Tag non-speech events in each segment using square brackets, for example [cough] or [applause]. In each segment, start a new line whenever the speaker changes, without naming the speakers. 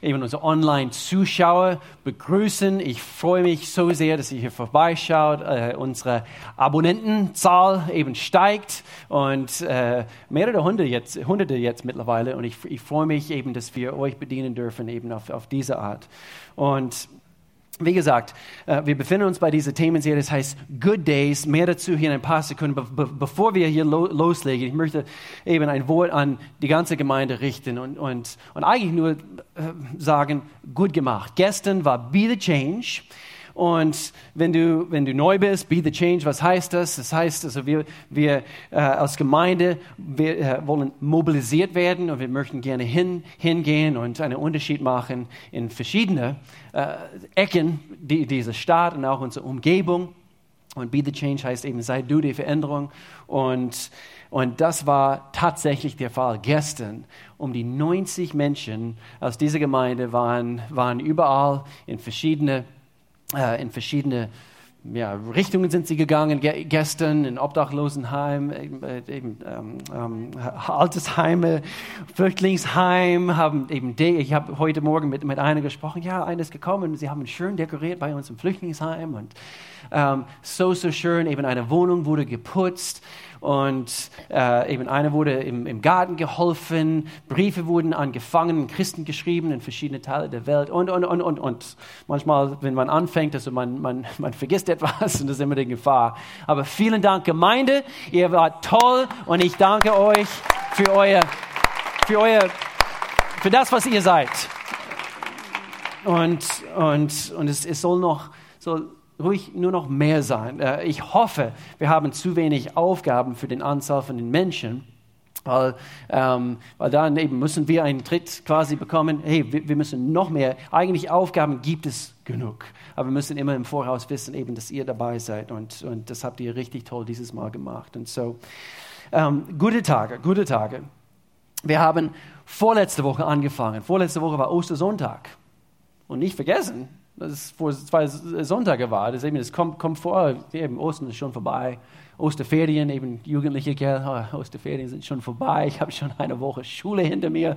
eben unsere Online-Zuschauer begrüßen. Ich freue mich so sehr, dass ihr hier vorbeischaut. Äh, unsere Abonnentenzahl eben steigt und äh, mehrere Hunderte jetzt, Hunderte jetzt mittlerweile. Und ich, ich freue mich eben, dass wir euch bedienen dürfen eben auf, auf diese Art. Und wie gesagt, äh, wir befinden uns bei dieser Themenserie, das heißt Good Days. Mehr dazu hier in ein paar Sekunden. bevor wir hier loslegen, ich möchte eben ein Wort an die ganze Gemeinde richten und, und, und eigentlich nur äh, sagen, gut gemacht. Gestern war Be the Change. Und wenn du, wenn du neu bist, be the change, was heißt das? Das heißt, also wir, wir äh, als Gemeinde wir, äh, wollen mobilisiert werden und wir möchten gerne hin, hingehen und einen Unterschied machen in verschiedene äh, Ecken die, dieser Stadt und auch unsere Umgebung. Und be the change heißt eben, sei du die Veränderung. Und, und das war tatsächlich der Fall gestern. Um die 90 Menschen aus dieser Gemeinde waren, waren überall in verschiedene in verschiedene ja, Richtungen sind sie gegangen. Ge gestern in Obdachlosenheim, eben, äh, eben ähm, ähm, Altersheime, Flüchtlingsheim, haben eben, ich habe heute Morgen mit, mit einer gesprochen, ja, einer ist gekommen sie haben schön dekoriert bei uns im Flüchtlingsheim und ähm, so, so schön, eben eine Wohnung wurde geputzt und äh, eben einer wurde im, im, Garten geholfen, Briefe wurden an gefangenen Christen geschrieben in verschiedene Teile der Welt und, und, und, und, und. Manchmal, wenn man anfängt, also man, man, [laughs] man vergisst etwas und das ist immer die Gefahr. Aber vielen Dank, Gemeinde, ihr wart toll und ich danke euch für euer, für euer, für das, was ihr seid. Und, und, und es, es soll noch, soll ruhig nur noch mehr sein. Äh, ich hoffe, wir haben zu wenig Aufgaben für den Anzahl von den Menschen. Weil, ähm, weil dann eben müssen wir einen Tritt quasi bekommen, hey, wir, wir, müssen noch mehr, eigentlich Aufgaben gibt es genug, aber wir müssen immer im Voraus wissen, eben, dass ihr dabei seid und, und das habt ihr richtig toll dieses Mal gemacht. Und so, ähm, gute Tage, gute Tage. Wir haben vorletzte Woche angefangen, vorletzte Woche war Ostersonntag und nicht vergessen, ist vor zwei Sonntage war. Das, eben, das kommt, kommt vor, eben Ostern ist schon vorbei. Osterferien, eben Jugendliche, oh, Osterferien sind schon vorbei. Ich habe schon eine Woche Schule hinter mir.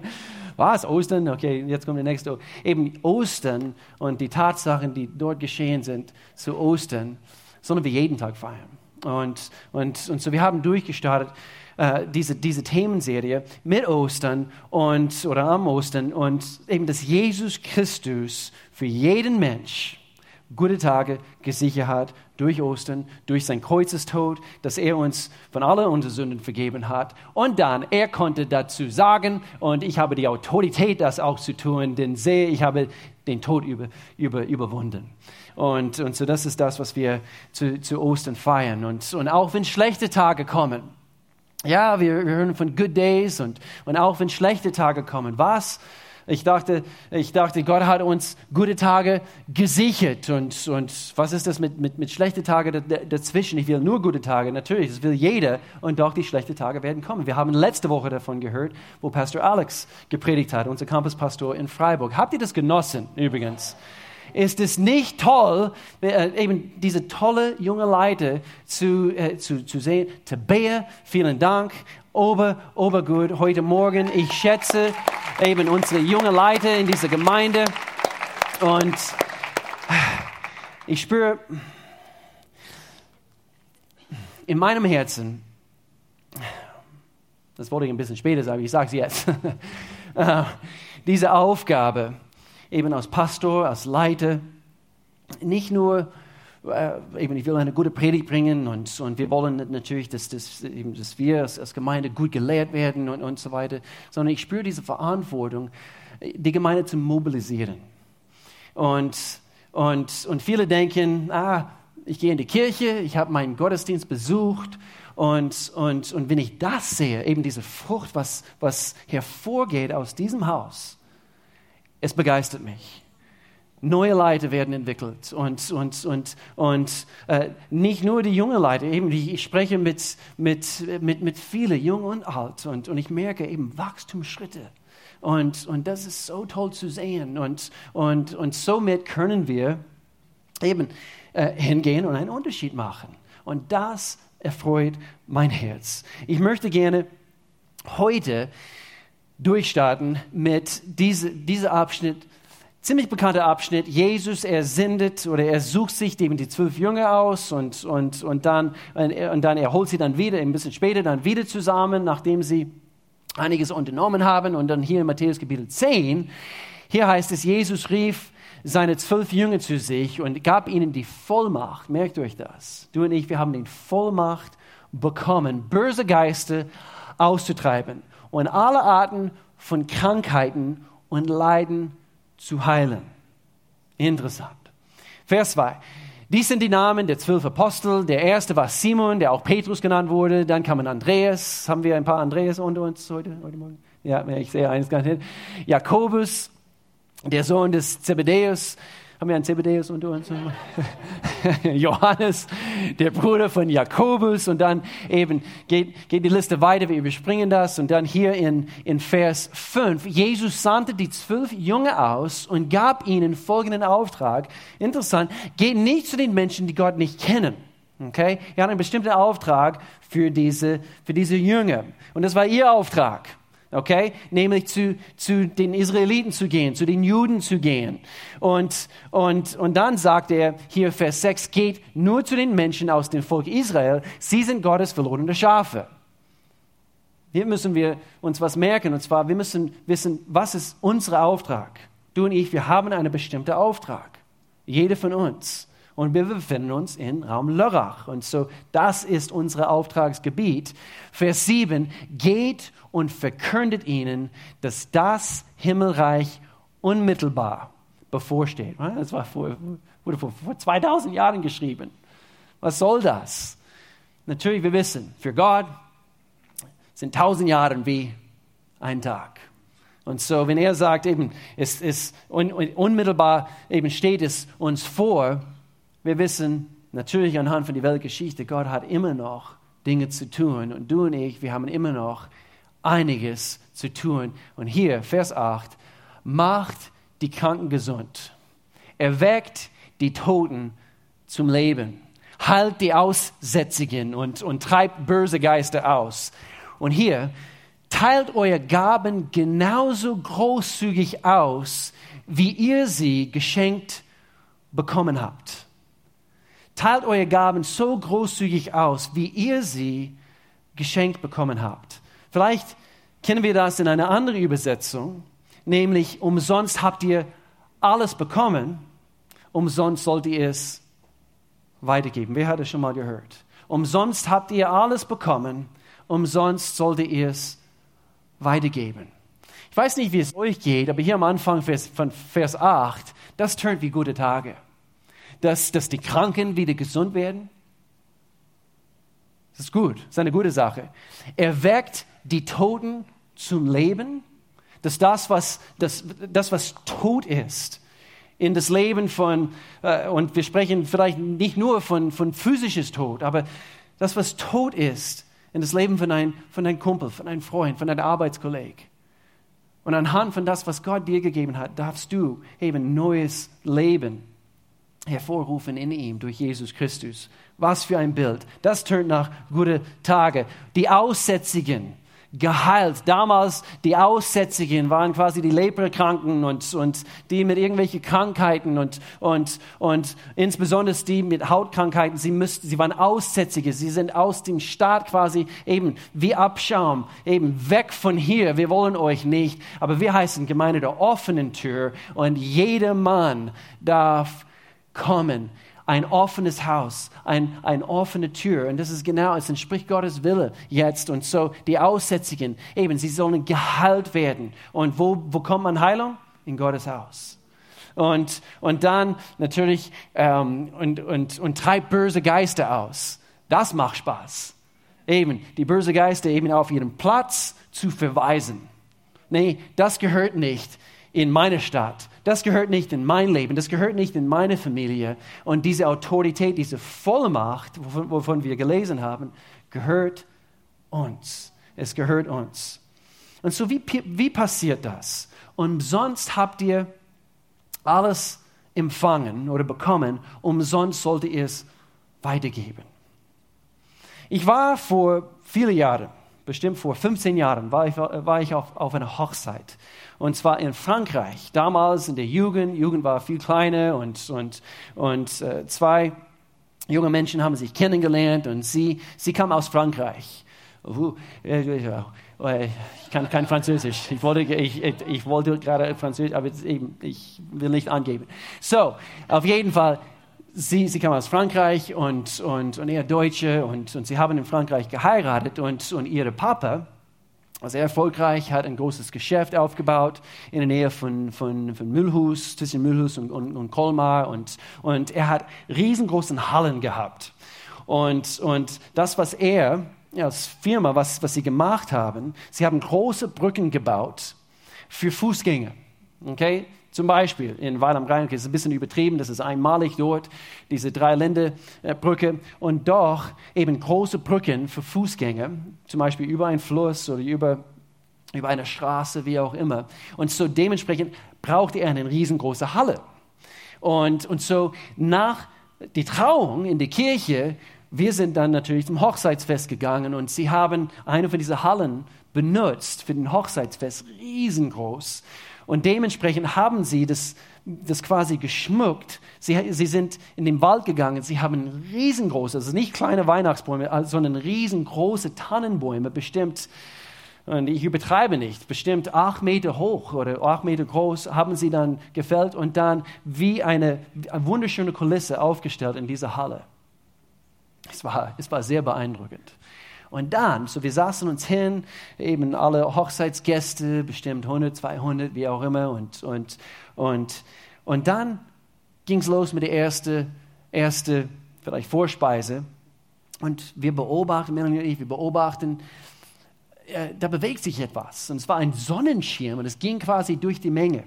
Was? Ostern? Okay, jetzt kommt der nächste. Eben Ostern und die Tatsachen, die dort geschehen sind zu Ostern, sollen wir jeden Tag feiern. Und, und, und so, wir haben durchgestartet äh, diese, diese Themenserie mit Ostern und, oder am Ostern und eben, dass Jesus Christus für jeden Mensch gute Tage gesichert hat durch Ostern, durch sein Kreuzestod, dass er uns von allen unseren Sünden vergeben hat. Und dann, er konnte dazu sagen, und ich habe die Autorität, das auch zu tun, denn sehe, ich habe den Tod über, über, überwunden. Und, und so das ist das, was wir zu, zu Ostern feiern. Und, und auch wenn schlechte Tage kommen, ja, wir, wir hören von Good Days und, und auch wenn schlechte Tage kommen. Was? Ich dachte, ich dachte, Gott hat uns gute Tage gesichert. Und, und was ist das mit, mit, mit schlechten Tagen dazwischen? Ich will nur gute Tage, natürlich, das will jeder. Und doch die schlechten Tage werden kommen. Wir haben letzte Woche davon gehört, wo Pastor Alex gepredigt hat, unser Campuspastor in Freiburg. Habt ihr das genossen übrigens? Ist es nicht toll, äh, eben diese tolle junge Leute zu, äh, zu, zu sehen. Tabea, vielen Dank. Ober, Obergut, heute Morgen. Ich schätze eben unsere junge Leute in dieser Gemeinde. Und ich spüre in meinem Herzen, das wollte ich ein bisschen später sagen, ich sage es jetzt, [laughs] äh, diese Aufgabe, eben als Pastor, als Leiter, nicht nur, äh, eben, ich will eine gute Predigt bringen und, und wir wollen natürlich, dass, dass, eben, dass wir als, als, Gemeinde gut gelehrt werden und, und so weiter, sondern ich spüre diese Verantwortung, die Gemeinde zu mobilisieren. Und, und, und viele denken, ah, ich gehe in die Kirche, ich habe meinen Gottesdienst besucht und, und, und wenn ich das sehe, eben diese Frucht, was, was hervorgeht aus diesem Haus, es begeistert mich. Neue Leute werden entwickelt und, und, und, und äh, nicht nur die jungen Leute, eben ich spreche mit, mit, mit, mit vielen, jung und alt und, und ich merke eben Wachstumsschritte. Und, und das ist so toll zu sehen. Und, und, und somit können wir eben äh, hingehen und einen Unterschied machen. Und das erfreut mein Herz. Ich möchte gerne heute durchstarten mit diese Abschnitt, ziemlich bekannter Abschnitt. Jesus, er sendet oder er sucht sich eben die zwölf Jünger aus und, und, und, dann, und dann er holt sie dann wieder, ein bisschen später dann wieder zusammen, nachdem sie einiges unternommen haben. Und dann hier in Matthäus Kapitel 10, hier heißt es, Jesus rief seine zwölf Jünger zu sich und gab ihnen die Vollmacht. Merkt euch das. Du und ich, wir haben die Vollmacht bekommen, böse Geister auszutreiben und alle Arten von Krankheiten und Leiden zu heilen. Interessant. Vers 2. Dies sind die Namen der zwölf Apostel. Der erste war Simon, der auch Petrus genannt wurde. Dann kam Andreas. Haben wir ein paar Andreas unter uns heute, heute Morgen? Ja, ich sehe eines gar nicht. Jakobus, der Sohn des Zebedäus. Haben wir einen Zebedäus unter uns? [laughs] Johannes, der Bruder von Jakobus. Und dann eben geht, geht die Liste weiter, wir überspringen das. Und dann hier in, in Vers 5, Jesus sandte die zwölf Jünger aus und gab ihnen folgenden Auftrag. Interessant, geht nicht zu den Menschen, die Gott nicht kennen. Okay? Er hat einen bestimmten Auftrag für diese, für diese Jünger. Und das war ihr Auftrag okay? Nämlich zu, zu den Israeliten zu gehen, zu den Juden zu gehen. Und, und, und dann sagt er hier Vers 6, geht nur zu den Menschen aus dem Volk Israel, sie sind Gottes verlorene Schafe. Hier müssen wir uns was merken, und zwar, wir müssen wissen, was ist unser Auftrag? Du und ich, wir haben einen bestimmten Auftrag. Jeder von uns. Und wir befinden uns in Raum Lörrach. Und so, das ist unser Auftragsgebiet. Vers 7, geht und verkündet ihnen, dass das Himmelreich unmittelbar bevorsteht. Das war vor, wurde vor, vor 2000 Jahren geschrieben. Was soll das? Natürlich, wir wissen, für Gott sind tausend Jahre wie ein Tag. Und so, wenn er sagt, eben, es ist un, unmittelbar, eben steht es uns vor, wir wissen natürlich anhand von der Weltgeschichte, Gott hat immer noch Dinge zu tun. Und du und ich, wir haben immer noch einiges zu tun. Und hier, Vers 8, macht die Kranken gesund, erweckt die Toten zum Leben, heilt die Aussätzigen und, und treibt böse Geister aus. Und hier, teilt eure Gaben genauso großzügig aus, wie ihr sie geschenkt bekommen habt. Teilt eure Gaben so großzügig aus, wie ihr sie geschenkt bekommen habt. Vielleicht kennen wir das in einer anderen Übersetzung, nämlich umsonst habt ihr alles bekommen, umsonst sollt ihr es weitergeben. Wer hat es schon mal gehört? Umsonst habt ihr alles bekommen, umsonst sollt ihr es weitergeben. Ich weiß nicht, wie es euch geht, aber hier am Anfang von Vers 8, das tönt wie gute Tage. Dass, dass die Kranken wieder gesund werden. Das ist gut, das ist eine gute Sache. Er weckt die Toten zum Leben, dass das, was, das, das, was tot ist, in das Leben von, äh, und wir sprechen vielleicht nicht nur von, von physisches Tod, aber das, was tot ist, in das Leben von einem, von einem Kumpel, von einem Freund, von einem Arbeitskolleg. Und anhand von das, was Gott dir gegeben hat, darfst du eben neues Leben hervorrufen in ihm durch Jesus Christus. Was für ein Bild. Das tönt nach gute Tage. Die Aussätzigen, geheilt. Damals die Aussätzigen waren quasi die Leprakranken und, und die mit irgendwelchen Krankheiten und, und, und insbesondere die mit Hautkrankheiten. Sie, müssten, sie waren Aussätzige. Sie sind aus dem Staat quasi eben wie Abschaum, eben weg von hier. Wir wollen euch nicht. Aber wir heißen Gemeinde der offenen Tür und jeder Mann darf kommen ein offenes Haus, ein, eine offene Tür. Und das ist genau, es entspricht Gottes Wille jetzt. Und so die Aussätzigen, eben, sie sollen geheilt werden. Und wo, wo kommt man Heilung? In Gottes Haus. Und, und dann natürlich, ähm, und, und, und treibt böse Geister aus. Das macht Spaß. Eben, die böse Geister eben auf ihren Platz zu verweisen. Nee, das gehört nicht in meine Stadt. Das gehört nicht in mein Leben, das gehört nicht in meine Familie. Und diese Autorität, diese Vollmacht, wovon, wovon wir gelesen haben, gehört uns. Es gehört uns. Und so, wie, wie passiert das? Umsonst habt ihr alles empfangen oder bekommen, umsonst sollt ihr es weitergeben. Ich war vor vielen Jahren bestimmt vor 15 Jahren, war ich, war ich auf, auf einer Hochzeit. Und zwar in Frankreich. Damals in der Jugend. Jugend war viel kleiner und, und, und äh, zwei junge Menschen haben sich kennengelernt und sie, sie kam aus Frankreich. Uh, ich kann kein Französisch. Ich wollte, ich, ich wollte gerade Französisch, aber eben, ich will nicht angeben. So, auf jeden Fall, sie, sie kam aus Frankreich und, und, und er Deutsche und, und sie haben in Frankreich geheiratet und, und ihre Papa, war sehr erfolgreich, hat ein großes Geschäft aufgebaut in der Nähe von, von, von Mühlhus, zwischen Mühlhus und, und, und Colmar und, und er hat riesengroßen Hallen gehabt. Und, und das, was er als Firma, was, was sie gemacht haben, sie haben große Brücken gebaut für Fußgänger. Okay? Zum Beispiel in Weil am Rhein, das ist ein bisschen übertrieben, das ist einmalig dort, diese Dreiländerbrücke. Und doch eben große Brücken für Fußgänger, zum Beispiel über einen Fluss oder über, über eine Straße, wie auch immer. Und so dementsprechend braucht er eine riesengroße Halle. Und, und so nach die Trauung in der Kirche wir sind dann natürlich zum Hochzeitsfest gegangen und sie haben eine von diesen Hallen benutzt für den Hochzeitsfest, riesengroß. Und dementsprechend haben sie das, das quasi geschmückt. Sie, sie sind in den Wald gegangen, sie haben riesengroße, also nicht kleine Weihnachtsbäume, sondern riesengroße Tannenbäume, bestimmt, und ich übertreibe nicht, bestimmt acht Meter hoch oder acht Meter groß, haben sie dann gefällt und dann wie eine, eine wunderschöne Kulisse aufgestellt in dieser Halle. Es war, es war sehr beeindruckend. Und dann, so wir saßen uns hin, eben alle Hochzeitsgäste, bestimmt 100, 200, wie auch immer. Und, und, und, und dann ging es los mit der ersten, erste, vielleicht Vorspeise. Und wir beobachten, Melanie und ich, wir beobachten, äh, da bewegt sich etwas. Und es war ein Sonnenschirm und es ging quasi durch die Menge.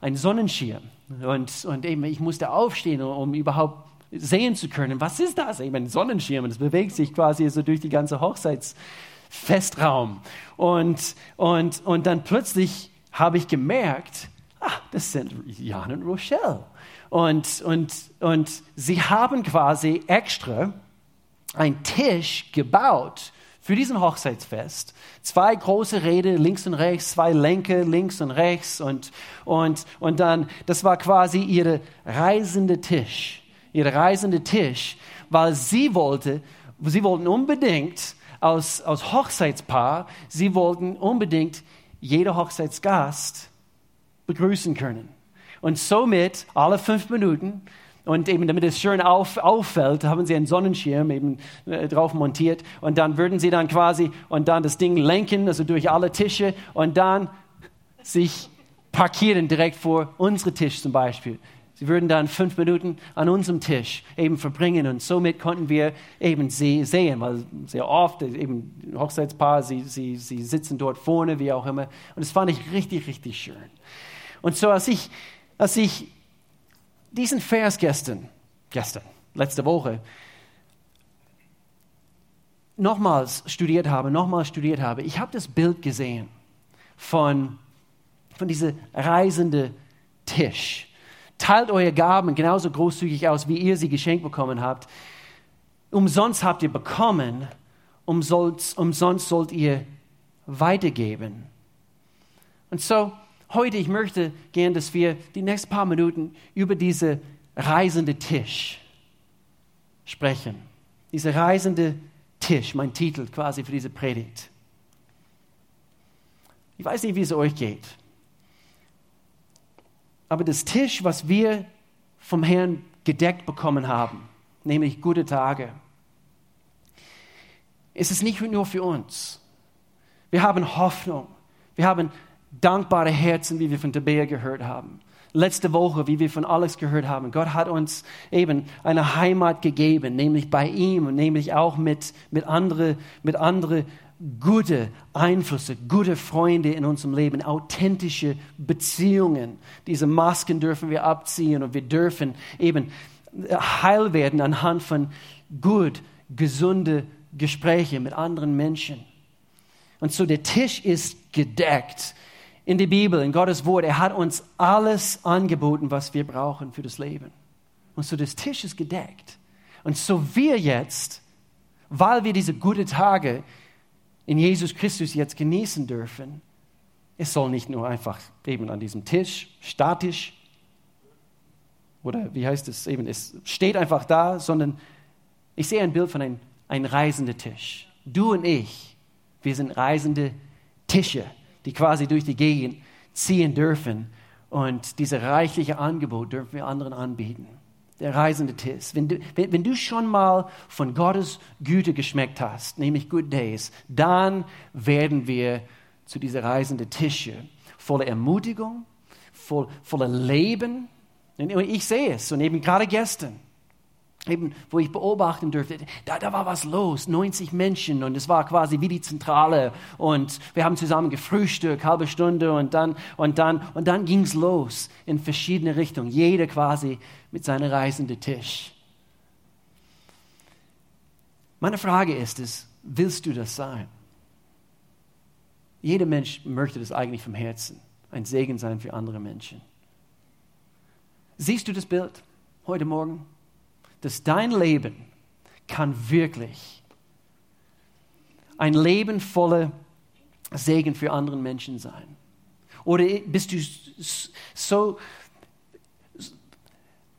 Ein Sonnenschirm. Und, und eben, ich musste aufstehen, um überhaupt sehen zu können, was ist das? Ich meine, Sonnenschirm, das bewegt sich quasi so durch die ganze Hochzeitsfestraum. Und, und, und dann plötzlich habe ich gemerkt, ah, das sind Jan und Rochelle. Und, und, und sie haben quasi extra einen Tisch gebaut für diesen Hochzeitsfest. Zwei große Räder links und rechts, zwei Lenker links und rechts und, und, und dann, das war quasi ihr reisende Tisch ihr reisende Tisch, weil sie wollte, sie wollten unbedingt als, als Hochzeitspaar, sie wollten unbedingt jeder Hochzeitsgast begrüßen können. Und somit alle fünf Minuten und eben damit es schön auf, auffällt, haben sie einen Sonnenschirm eben äh, drauf montiert und dann würden sie dann quasi und dann das Ding lenken, also durch alle Tische und dann sich parkieren direkt vor unsere Tisch zum Beispiel. Sie würden dann fünf Minuten an unserem Tisch eben verbringen und somit konnten wir eben sie sehen, weil sehr oft eben Hochzeitspaar, sie, sie, sie sitzen dort vorne, wie auch immer. Und das fand ich richtig, richtig schön. Und so als ich, als ich diesen Vers gestern, gestern, letzte Woche, nochmals studiert habe, nochmals studiert habe, ich habe das Bild gesehen von, von diesem reisenden Tisch Teilt eure Gaben genauso großzügig aus, wie ihr sie geschenkt bekommen habt. Umsonst habt ihr bekommen, umsonst, umsonst sollt ihr weitergeben. Und so, heute, ich möchte gern, dass wir die nächsten paar Minuten über diese reisende Tisch sprechen. Dieser reisende Tisch, mein Titel quasi für diese Predigt. Ich weiß nicht, wie es euch geht. Aber das Tisch, was wir vom Herrn gedeckt bekommen haben, nämlich gute Tage, ist es nicht nur für uns. Wir haben Hoffnung. Wir haben dankbare Herzen, wie wir von Tabea gehört haben. Letzte Woche, wie wir von Alex gehört haben, Gott hat uns eben eine Heimat gegeben, nämlich bei ihm und nämlich auch mit, mit anderen mit andere gute Einflüsse, gute Freunde in unserem Leben, authentische Beziehungen. Diese Masken dürfen wir abziehen und wir dürfen eben heil werden anhand von gut, gesunde Gespräche mit anderen Menschen. Und so der Tisch ist gedeckt in der Bibel, in Gottes Wort. Er hat uns alles angeboten, was wir brauchen für das Leben. Und so das Tisch ist gedeckt. Und so wir jetzt, weil wir diese guten Tage in Jesus Christus jetzt genießen dürfen. Es soll nicht nur einfach eben an diesem Tisch, statisch, oder wie heißt es eben, es steht einfach da, sondern ich sehe ein Bild von einem, einem reisenden Tisch. Du und ich, wir sind reisende Tische, die quasi durch die Gegend ziehen dürfen. Und dieses reichliche Angebot dürfen wir anderen anbieten. Der reisende Tisch. Wenn du, wenn, wenn du schon mal von Gottes Güte geschmeckt hast, nämlich Good Days, dann werden wir zu dieser reisenden Tische voller Ermutigung, voll, voller Leben. Und ich sehe es, und eben gerade gestern eben, wo ich beobachten durfte, da, da war was los, 90 Menschen und es war quasi wie die Zentrale und wir haben zusammen gefrühstückt, halbe Stunde und dann, und dann, und dann ging es los in verschiedene Richtungen, jeder quasi mit seinem reisenden Tisch. Meine Frage ist es, willst du das sein? Jeder Mensch möchte das eigentlich vom Herzen, ein Segen sein für andere Menschen. Siehst du das Bild heute Morgen? Dass dein Leben kann wirklich ein Leben voller Segen für andere Menschen sein. Oder bist du so,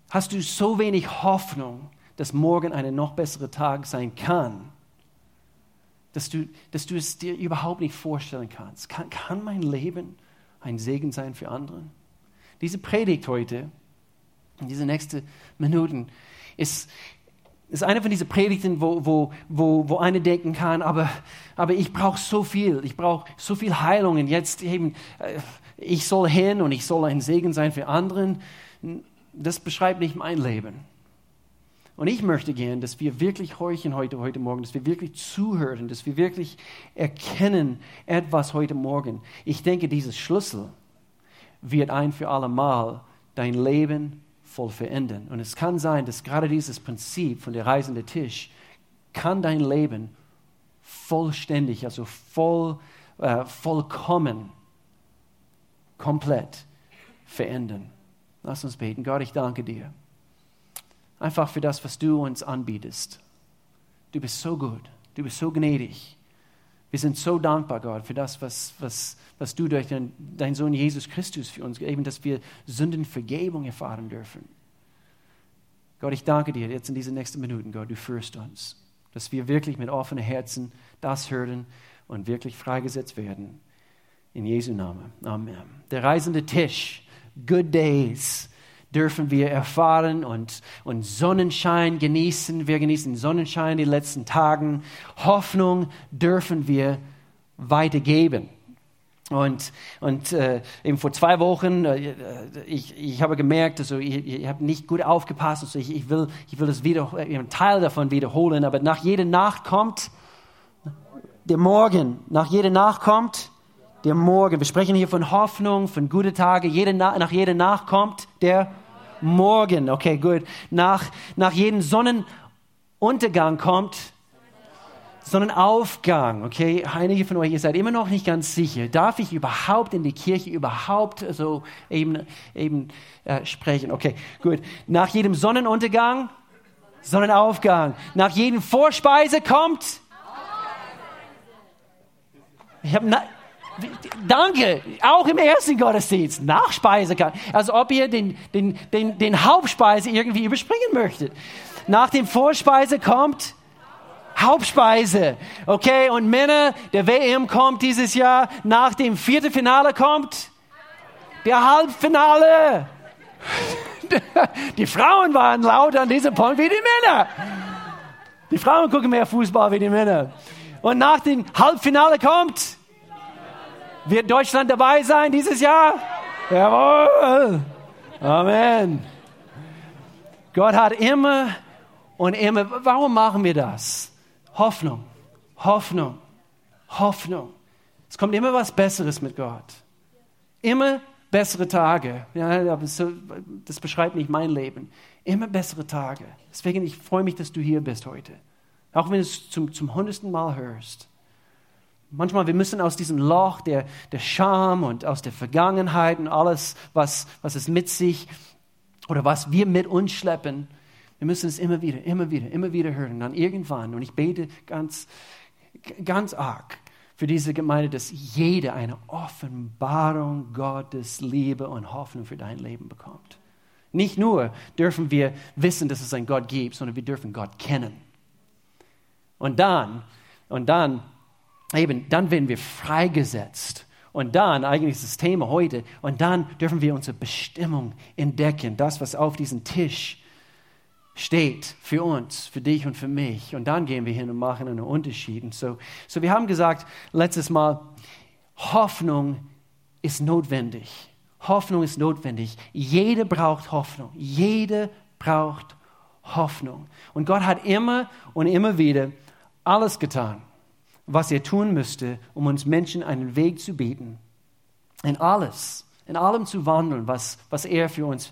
hast du so wenig Hoffnung, dass morgen ein noch besserer Tag sein kann, dass du, dass du es dir überhaupt nicht vorstellen kannst. Kann, kann mein Leben ein Segen sein für andere? Diese Predigt heute, in diese nächsten Minuten, ist, ist eine von diesen Predigten, wo, wo, wo, wo eine denken kann, aber, aber ich brauche so viel, ich brauche so viel Heilung und jetzt eben, äh, ich soll hin und ich soll ein Segen sein für anderen. Das beschreibt nicht mein Leben. Und ich möchte gern, dass wir wirklich horchen heute, heute Morgen, dass wir wirklich zuhören, dass wir wirklich erkennen etwas heute Morgen. Ich denke, dieses Schlüssel wird ein für alle Mal dein Leben voll verändern. Und es kann sein, dass gerade dieses Prinzip von der reisende Tisch kann dein Leben vollständig, also voll, äh, vollkommen, komplett verändern. Lass uns beten. Gott, ich danke dir. Einfach für das, was du uns anbietest. Du bist so gut. Du bist so gnädig. Wir sind so dankbar, Gott, für das, was, was, was du durch deinen dein Sohn Jesus Christus für uns gegeben dass wir Sündenvergebung erfahren dürfen. Gott, ich danke dir jetzt in diesen nächsten Minuten, Gott, du führst uns, dass wir wirklich mit offenen Herzen das hören und wirklich freigesetzt werden. In Jesu Namen. Amen. Der reisende Tisch, Good Days, dürfen wir erfahren und, und Sonnenschein genießen. Wir genießen Sonnenschein die letzten Tagen. Hoffnung dürfen wir weitergeben. Und, und äh, eben vor zwei Wochen, äh, ich, ich habe gemerkt, also ich, ich habe nicht gut aufgepasst, also ich, ich will, ich will das wieder, einen Teil davon wiederholen, aber nach jeder Nacht kommt der Morgen, nach jeder Nacht kommt der Morgen. Wir sprechen hier von Hoffnung, von guten Tagen. Jede nach jeder Nacht kommt der Morgen. Okay, gut. Nach, nach jedem Sonnenuntergang kommt Sonnenaufgang. Okay, einige von euch, ihr seid immer noch nicht ganz sicher. Darf ich überhaupt in die Kirche überhaupt so eben, eben äh, sprechen? Okay, gut. Nach jedem Sonnenuntergang Sonnenaufgang. Nach jedem Vorspeise kommt ich habe Danke, auch im ersten Gottesdienst, Nachspeise kann. Als ob ihr den, den, den, den Hauptspeise irgendwie überspringen möchtet. Nach dem Vorspeise kommt Hauptspeise. Okay, und Männer, der WM kommt dieses Jahr. Nach dem vierten Finale kommt der Halbfinale. [laughs] Die Frauen waren lauter an diesem Punkt wie die Männer. Die Frauen gucken mehr Fußball wie die Männer. Und nach dem Halbfinale kommt wird Deutschland dabei sein dieses Jahr? Jawohl. Amen. Gott hat immer und immer, warum machen wir das? Hoffnung, Hoffnung, Hoffnung. Es kommt immer was Besseres mit Gott. Immer bessere Tage. Ja, das beschreibt nicht mein Leben. Immer bessere Tage. Deswegen, ich freue mich, dass du hier bist heute. Auch wenn du es zum, zum hundertsten Mal hörst. Manchmal, wir müssen aus diesem Loch der, der Scham und aus der Vergangenheit und alles, was, was es mit sich oder was wir mit uns schleppen, wir müssen es immer wieder, immer wieder, immer wieder hören. Und dann irgendwann, und ich bete ganz, ganz arg, für diese Gemeinde, dass jeder eine Offenbarung Gottes Liebe und Hoffnung für dein Leben bekommt. Nicht nur dürfen wir wissen, dass es einen Gott gibt, sondern wir dürfen Gott kennen. Und dann, und dann, eben, dann werden wir freigesetzt. Und dann, eigentlich ist das Thema heute, und dann dürfen wir unsere Bestimmung entdecken, das, was auf diesem Tisch steht für uns, für dich und für mich. Und dann gehen wir hin und machen einen Unterschied. Und so, so wir haben gesagt letztes Mal, Hoffnung ist notwendig. Hoffnung ist notwendig. Jeder braucht Hoffnung. Jeder braucht Hoffnung. Und Gott hat immer und immer wieder alles getan, was er tun müsste, um uns Menschen einen Weg zu bieten. In alles, in allem zu wandeln, was, was er für uns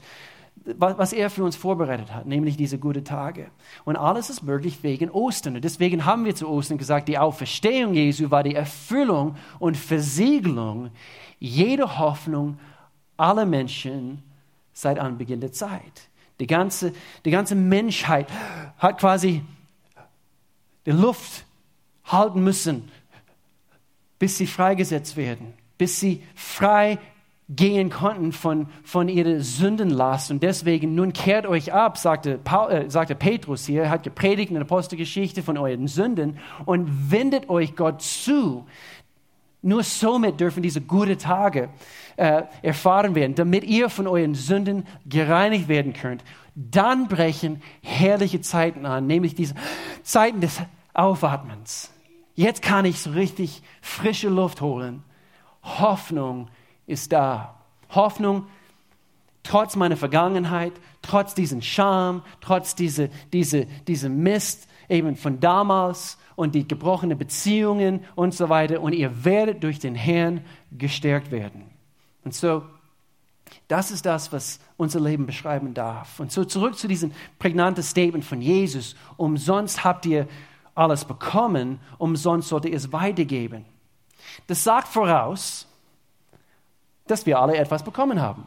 was er für uns vorbereitet hat, nämlich diese guten Tage. Und alles ist möglich wegen Ostern. Und deswegen haben wir zu Ostern gesagt, die Auferstehung Jesu war die Erfüllung und Versiegelung jeder Hoffnung aller Menschen seit Anbeginn der Zeit. Die ganze, die ganze Menschheit hat quasi die Luft halten müssen, bis sie freigesetzt werden, bis sie frei gehen konnten von, von ihrer Sündenlast. Und deswegen, nun kehrt euch ab, sagte, Paul, äh, sagte Petrus hier, er hat gepredigt in der Apostelgeschichte von euren Sünden und wendet euch Gott zu. Nur somit dürfen diese guten Tage äh, erfahren werden, damit ihr von euren Sünden gereinigt werden könnt. Dann brechen herrliche Zeiten an, nämlich diese Zeiten des Aufatmens. Jetzt kann ich so richtig frische Luft holen. Hoffnung ist da. Hoffnung, trotz meiner Vergangenheit, trotz diesen Scham, trotz diese, diese, diesem Mist eben von damals und die gebrochenen Beziehungen und so weiter. Und ihr werdet durch den Herrn gestärkt werden. Und so, das ist das, was unser Leben beschreiben darf. Und so zurück zu diesem prägnanten Statement von Jesus. Umsonst habt ihr alles bekommen, umsonst sollt ihr es weitergeben. Das sagt voraus, dass wir alle etwas bekommen haben.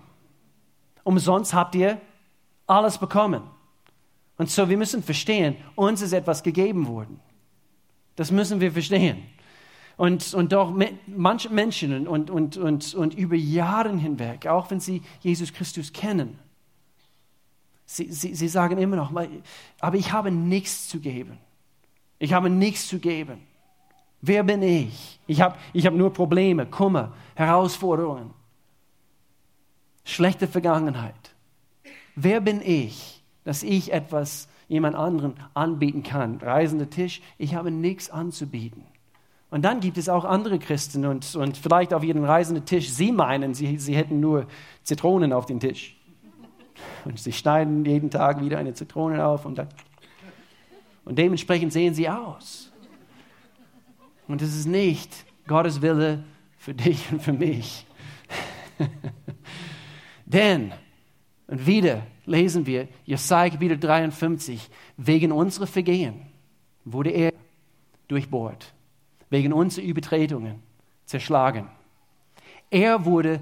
Umsonst habt ihr alles bekommen. Und so, wir müssen verstehen, uns ist etwas gegeben worden. Das müssen wir verstehen. Und, und doch manche Menschen und, und, und, und über Jahre hinweg, auch wenn sie Jesus Christus kennen, sie, sie, sie sagen immer noch, aber ich habe nichts zu geben. Ich habe nichts zu geben. Wer bin ich? Ich habe ich hab nur Probleme, Kummer, Herausforderungen schlechte Vergangenheit. Wer bin ich, dass ich etwas jemand anderen anbieten kann? Reisender Tisch, ich habe nichts anzubieten. Und dann gibt es auch andere Christen und, und vielleicht auf ihren reisenden Tisch, sie meinen, sie, sie hätten nur Zitronen auf dem Tisch. Und sie schneiden jeden Tag wieder eine Zitrone auf und, dann, und dementsprechend sehen sie aus. Und es ist nicht Gottes Wille für dich und für mich. [laughs] Denn, und wieder lesen wir, Jesaja Kapitel 53, wegen unserer Vergehen wurde er durchbohrt, wegen unserer Übertretungen zerschlagen. Er wurde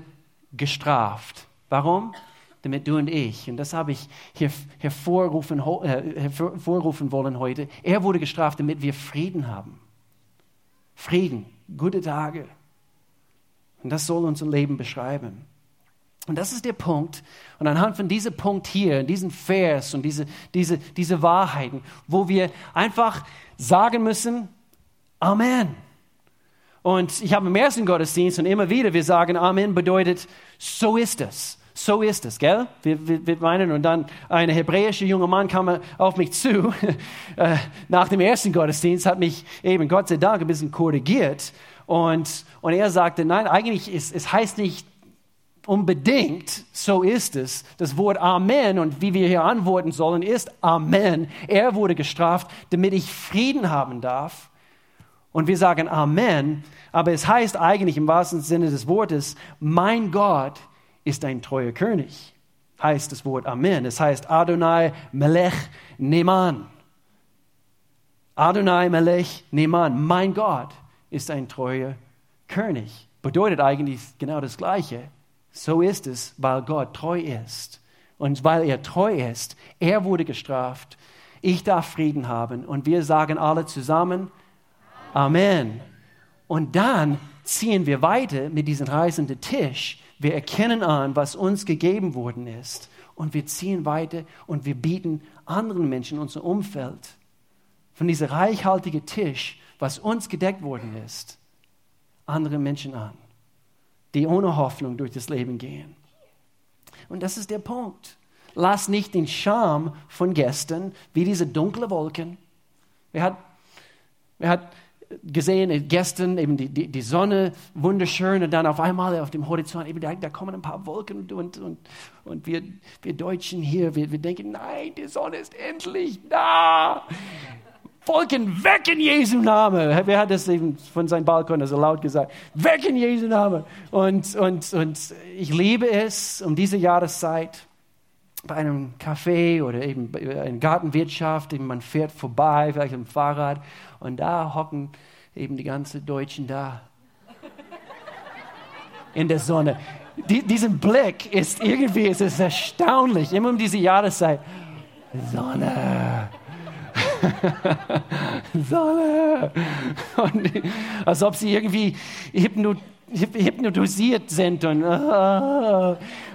gestraft. Warum? Damit du und ich, und das habe ich hier hervorrufen, äh, hervorrufen wollen heute, er wurde gestraft, damit wir Frieden haben. Frieden, gute Tage. Und das soll unser Leben beschreiben. Und das ist der Punkt. Und anhand von diesem Punkt hier, diesem Vers und diese, diese, diese Wahrheiten, wo wir einfach sagen müssen, Amen. Und ich habe im ersten Gottesdienst und immer wieder, wir sagen Amen bedeutet, so ist es. So ist es, gell? Wir, wir, wir meinen, und dann ein hebräischer junger Mann kam auf mich zu, [laughs] äh, nach dem ersten Gottesdienst, hat mich eben Gott sei Dank ein bisschen korrigiert. Und, und er sagte, nein, eigentlich ist, es heißt nicht unbedingt, so ist es. Das Wort Amen und wie wir hier antworten sollen, ist Amen. Er wurde gestraft, damit ich Frieden haben darf. Und wir sagen Amen, aber es heißt eigentlich im wahrsten Sinne des Wortes, mein Gott ist ein treuer König. Heißt das Wort Amen. Es heißt Adonai Melech Neman. Adonai Melech Neman. Mein Gott ist ein treuer König. Bedeutet eigentlich genau das Gleiche. So ist es, weil Gott treu ist. Und weil er treu ist, er wurde gestraft. Ich darf Frieden haben. Und wir sagen alle zusammen, Amen. Und dann ziehen wir weiter mit diesem reisenden Tisch. Wir erkennen an, was uns gegeben worden ist. Und wir ziehen weiter und wir bieten anderen Menschen in unserem Umfeld von diesem reichhaltigen Tisch, was uns gedeckt worden ist, andere Menschen an, die ohne Hoffnung durch das Leben gehen. Und das ist der Punkt. Lass nicht den Charme von gestern wie diese dunkle Wolken. Wer hat, wer hat gesehen, gestern eben die, die, die, Sonne wunderschön und dann auf einmal auf dem Horizont, eben da, da kommen ein paar Wolken und, und, und, wir, wir Deutschen hier, wir, wir denken, nein, die Sonne ist endlich da. Wolken weg in Jesu Name. Wer hat das eben von seinem Balkon so laut gesagt? Weg in Jesu Name. Und, und, und ich liebe es um diese Jahreszeit bei einem Café oder eben bei einer Gartenwirtschaft, eben man fährt vorbei, vielleicht im Fahrrad und da hocken eben die ganzen Deutschen da in der Sonne. Die, diesen Blick ist irgendwie, es ist erstaunlich, immer um diese Jahreszeit. Sonne. [laughs] Sonne. Und, als ob sie irgendwie hypnotisiert sind und,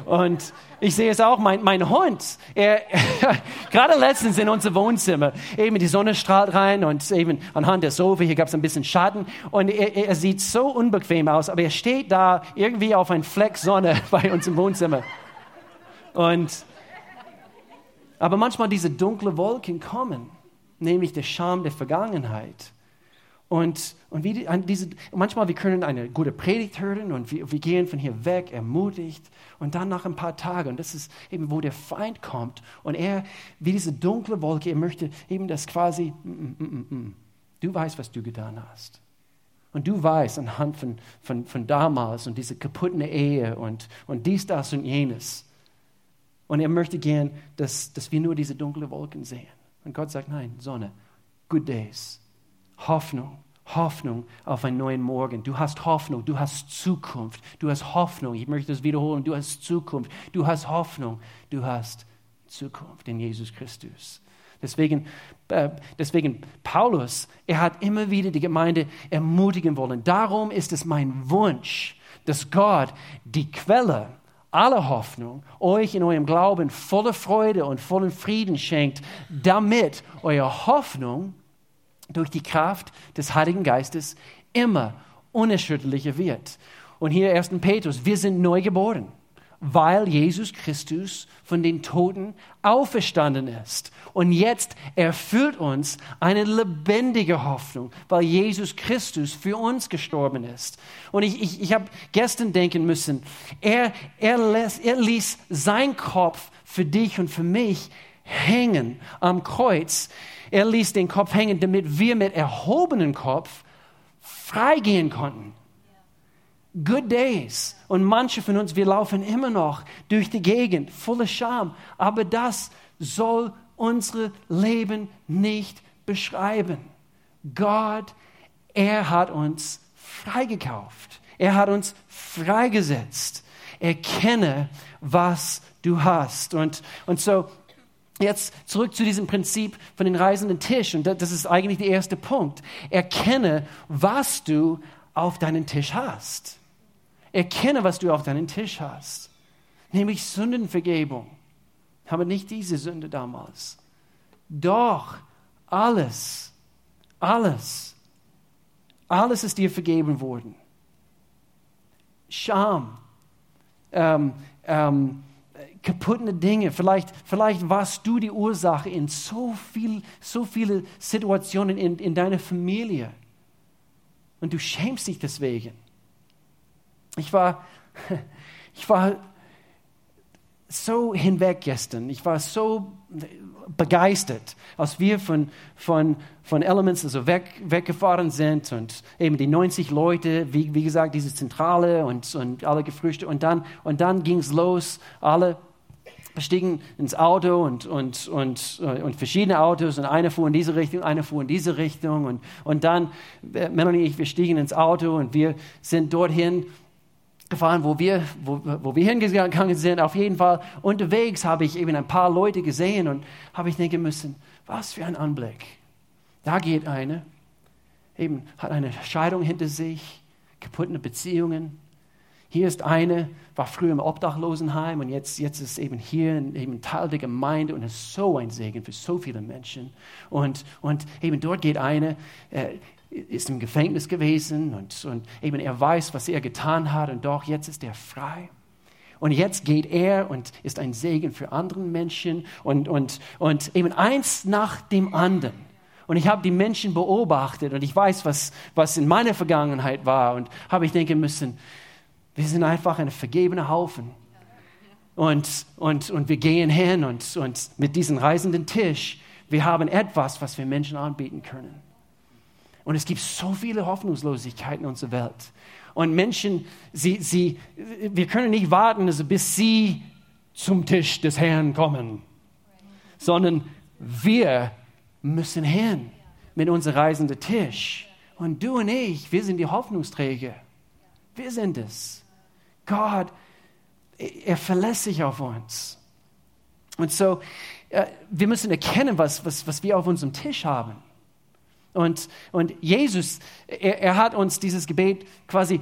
und ich sehe es auch, mein, mein Hund, er, [laughs] gerade letztens in unser Wohnzimmer, eben die Sonne strahlt rein und eben anhand der Sofa, hier gab es ein bisschen Schatten und er, er sieht so unbequem aus, aber er steht da irgendwie auf einem Fleck Sonne [laughs] bei uns im Wohnzimmer. Und, aber manchmal diese dunklen Wolken kommen, nämlich der Scham der Vergangenheit. Und, und wie die, diese, manchmal wir können eine gute Predigt hören und wir, wir gehen von hier weg, ermutigt. Und dann nach ein paar Tagen, und das ist eben, wo der Feind kommt. Und er, wie diese dunkle Wolke, er möchte eben das quasi, mm, mm, mm, mm du weißt, was du getan hast. Und du weißt anhand von, von, von damals und diese kaputte Ehe und, und dies, das und jenes. Und er möchte gern, dass, dass wir nur diese dunkle Wolken sehen. Und Gott sagt, nein, Sonne, good days, Hoffnung, Hoffnung auf einen neuen Morgen. Du hast Hoffnung, du hast Zukunft, du hast Hoffnung. Ich möchte das wiederholen, du hast Zukunft, du hast Hoffnung, du hast Zukunft in Jesus Christus. Deswegen, äh, deswegen Paulus, er hat immer wieder die Gemeinde ermutigen wollen. Darum ist es mein Wunsch, dass Gott die Quelle aller Hoffnung euch in eurem Glauben voller Freude und vollen Frieden schenkt, damit eure Hoffnung durch die Kraft des Heiligen Geistes immer unerschütterlicher wird. Und hier 1. Petrus, wir sind neu geboren, weil Jesus Christus von den Toten auferstanden ist. Und jetzt erfüllt uns eine lebendige Hoffnung, weil Jesus Christus für uns gestorben ist. Und ich, ich, ich habe gestern denken müssen, er, er, lässt, er ließ sein Kopf für dich und für mich hängen am Kreuz er ließ den Kopf hängen, damit wir mit erhobenem Kopf freigehen konnten. Good days. Und manche von uns, wir laufen immer noch durch die Gegend, voller Scham. Aber das soll unsere Leben nicht beschreiben. Gott, er hat uns freigekauft. Er hat uns freigesetzt. Erkenne, was du hast. Und, und so, Jetzt zurück zu diesem Prinzip von den reisenden Tisch. Und das ist eigentlich der erste Punkt. Erkenne, was du auf deinen Tisch hast. Erkenne, was du auf deinen Tisch hast. Nämlich Sündenvergebung. Aber nicht diese Sünde damals. Doch alles, alles, alles ist dir vergeben worden. Scham, ähm, ähm, kaputte Dinge. Vielleicht, vielleicht warst du die Ursache in so, viel, so viele Situationen in, in deiner Familie. Und du schämst dich deswegen. Ich war, [laughs] ich war so hinweg gestern. Ich war so begeistert, als wir von, von, von Elements also weg, weggefahren sind und eben die 90 Leute, wie, wie gesagt, diese Zentrale und, und alle gefrühstückt. Und dann, und dann ging es los, alle stiegen ins Auto und, und, und, äh, und verschiedene Autos und einer fuhr in diese Richtung, einer fuhr in diese Richtung und, und dann, äh, Melanie und ich, wir stiegen ins Auto und wir sind dorthin gefahren, wo wir, wo, wo wir hingegangen sind. Auf jeden Fall unterwegs habe ich eben ein paar Leute gesehen und habe ich denken müssen, was für ein Anblick. Da geht eine eben hat eine Scheidung hinter sich, kaputte Beziehungen. Hier ist eine, war früher im Obdachlosenheim und jetzt, jetzt ist eben hier eben Teil der Gemeinde und ist so ein Segen für so viele Menschen. Und, und eben dort geht eine, äh, ist im Gefängnis gewesen und, und eben er weiß, was er getan hat und doch jetzt ist er frei. Und jetzt geht er und ist ein Segen für andere Menschen und, und, und eben eins nach dem anderen. Und ich habe die Menschen beobachtet und ich weiß, was, was in meiner Vergangenheit war und habe ich denken müssen, wir sind einfach ein vergebener Haufen. Und, und, und wir gehen hin und, und mit diesem reisenden Tisch, wir haben etwas, was wir Menschen anbieten können. Und es gibt so viele Hoffnungslosigkeiten in unserer Welt. Und Menschen, sie, sie, wir können nicht warten, also bis sie zum Tisch des Herrn kommen, sondern wir müssen hin mit unserem reisenden Tisch. Und du und ich, wir sind die Hoffnungsträger. Wir sind es. Gott, er verlässt sich auf uns. Und so, äh, wir müssen erkennen, was, was, was wir auf unserem Tisch haben. Und, und Jesus, er, er hat uns dieses Gebet quasi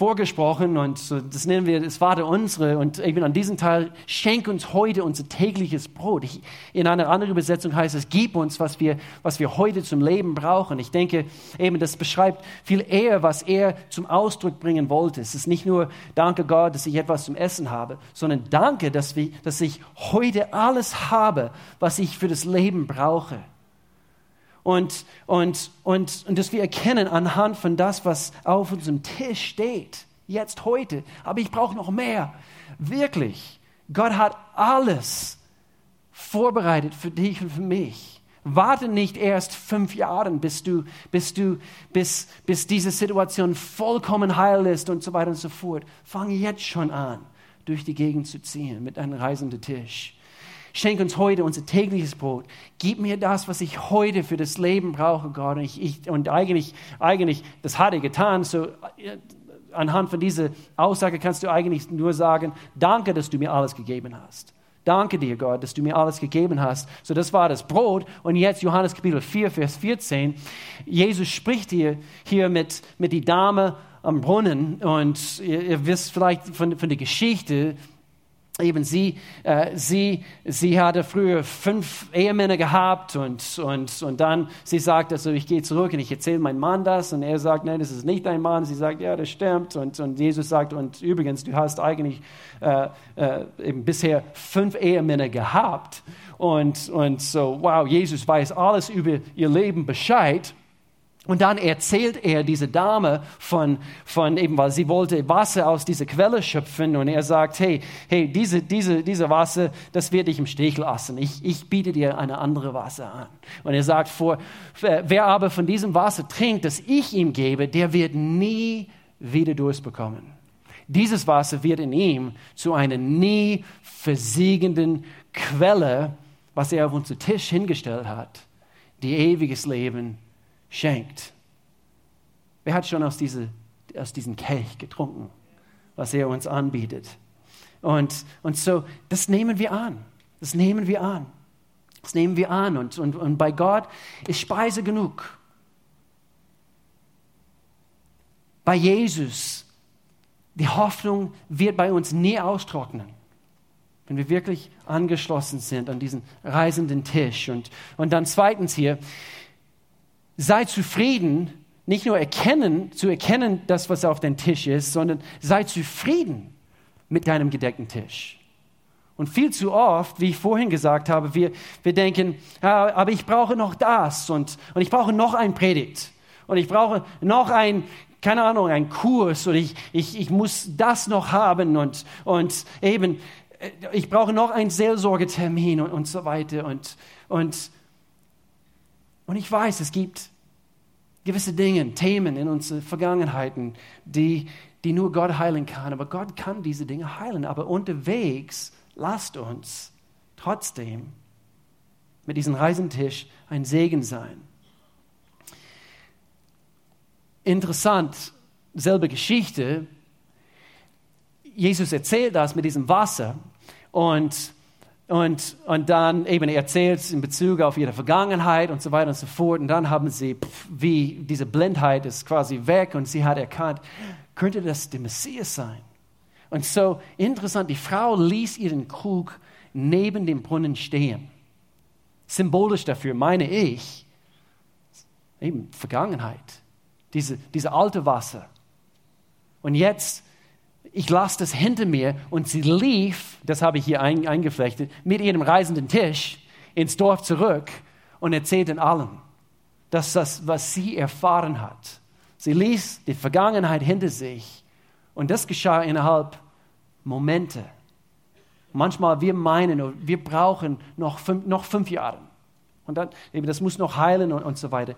vorgesprochen und das nennen wir das Vater unsere und eben an diesem Teil, schenk uns heute unser tägliches Brot. In einer anderen Übersetzung heißt es, gib uns, was wir, was wir heute zum Leben brauchen. Ich denke eben, das beschreibt viel eher, was er zum Ausdruck bringen wollte. Es ist nicht nur, danke Gott, dass ich etwas zum Essen habe, sondern danke, dass, wir, dass ich heute alles habe, was ich für das Leben brauche und, und, und, und dass wir erkennen anhand von das, was auf unserem Tisch steht, jetzt heute. Aber ich brauche noch mehr. Wirklich, Gott hat alles vorbereitet für dich und für mich. Warte nicht erst fünf Jahre, bis du, bis du, bis, bis diese Situation vollkommen heil ist und so weiter und so fort. Fange jetzt schon an, durch die Gegend zu ziehen mit einem reisenden Tisch. Schenk uns heute unser tägliches Brot. Gib mir das, was ich heute für das Leben brauche, Gott. Und, ich, ich, und eigentlich, eigentlich, das hat er getan. So, äh, anhand von dieser Aussage kannst du eigentlich nur sagen, danke, dass du mir alles gegeben hast. Danke dir, Gott, dass du mir alles gegeben hast. So, das war das Brot. Und jetzt Johannes Kapitel 4, Vers 14. Jesus spricht hier, hier mit, mit die Dame am Brunnen. Und ihr, ihr wisst vielleicht von, von der Geschichte, eben sie, äh, sie, sie hatte früher fünf Ehemänner gehabt und, und, und dann, sie sagt, also ich gehe zurück und ich erzähle meinem Mann das und er sagt, nein, das ist nicht dein Mann. Sie sagt, ja, das stimmt und, und Jesus sagt, und übrigens, du hast eigentlich äh, äh, eben bisher fünf Ehemänner gehabt und, und so, wow, Jesus weiß alles über ihr Leben Bescheid und dann erzählt er diese Dame von, von eben, weil sie wollte Wasser aus dieser Quelle schöpfen und er sagt, hey, hey, diese, diese, diese Wasser, das wird dich im Stich lassen. Ich, ich biete dir eine andere Wasser an. Und er sagt vor, wer aber von diesem Wasser trinkt, das ich ihm gebe, der wird nie wieder Durst bekommen. Dieses Wasser wird in ihm zu einer nie versiegenden Quelle, was er auf unseren Tisch hingestellt hat, die ewiges Leben schenkt. Wer hat schon aus, diese, aus diesem Kelch getrunken, was er uns anbietet? Und, und so, das nehmen wir an. Das nehmen wir an. Das nehmen wir an. Und, und, und bei Gott ist Speise genug. Bei Jesus, die Hoffnung wird bei uns nie austrocknen wenn wir wirklich angeschlossen sind an diesen reisenden Tisch. Und, und dann zweitens hier, sei zufrieden, nicht nur erkennen, zu erkennen, das, was auf deinem Tisch ist, sondern sei zufrieden mit deinem gedeckten Tisch. Und viel zu oft, wie ich vorhin gesagt habe, wir, wir denken, ja, aber ich brauche noch das und, und ich brauche noch ein Predigt und ich brauche noch ein, keine Ahnung, ein Kurs und ich, ich, ich muss das noch haben und, und eben, äh, ich brauche noch einen Seelsorgetermin und, und so weiter. Und, und, und ich weiß, es gibt gewisse Dinge, Themen in unseren Vergangenheiten, die, die nur Gott heilen kann. Aber Gott kann diese Dinge heilen. Aber unterwegs lasst uns trotzdem mit diesem Reisentisch ein Segen sein. Interessant, selbe Geschichte. Jesus erzählt das mit diesem Wasser und und, und dann eben erzählt in Bezug auf ihre Vergangenheit und so weiter und so fort. Und dann haben sie, pff, wie diese Blindheit ist quasi weg und sie hat erkannt, könnte das der Messias sein? Und so interessant, die Frau ließ ihren Krug neben dem Brunnen stehen. Symbolisch dafür meine ich, eben Vergangenheit, diese, diese alte Wasser. Und jetzt ich lasse das hinter mir. Und sie lief, das habe ich hier ein, eingeflechtet, mit ihrem reisenden Tisch ins Dorf zurück und erzählte allen, dass das, was sie erfahren hat. Sie ließ die Vergangenheit hinter sich und das geschah innerhalb Momente. Manchmal wir meinen, wir brauchen noch fünf, noch fünf Jahre. Und dann, das muss noch heilen und, und so weiter.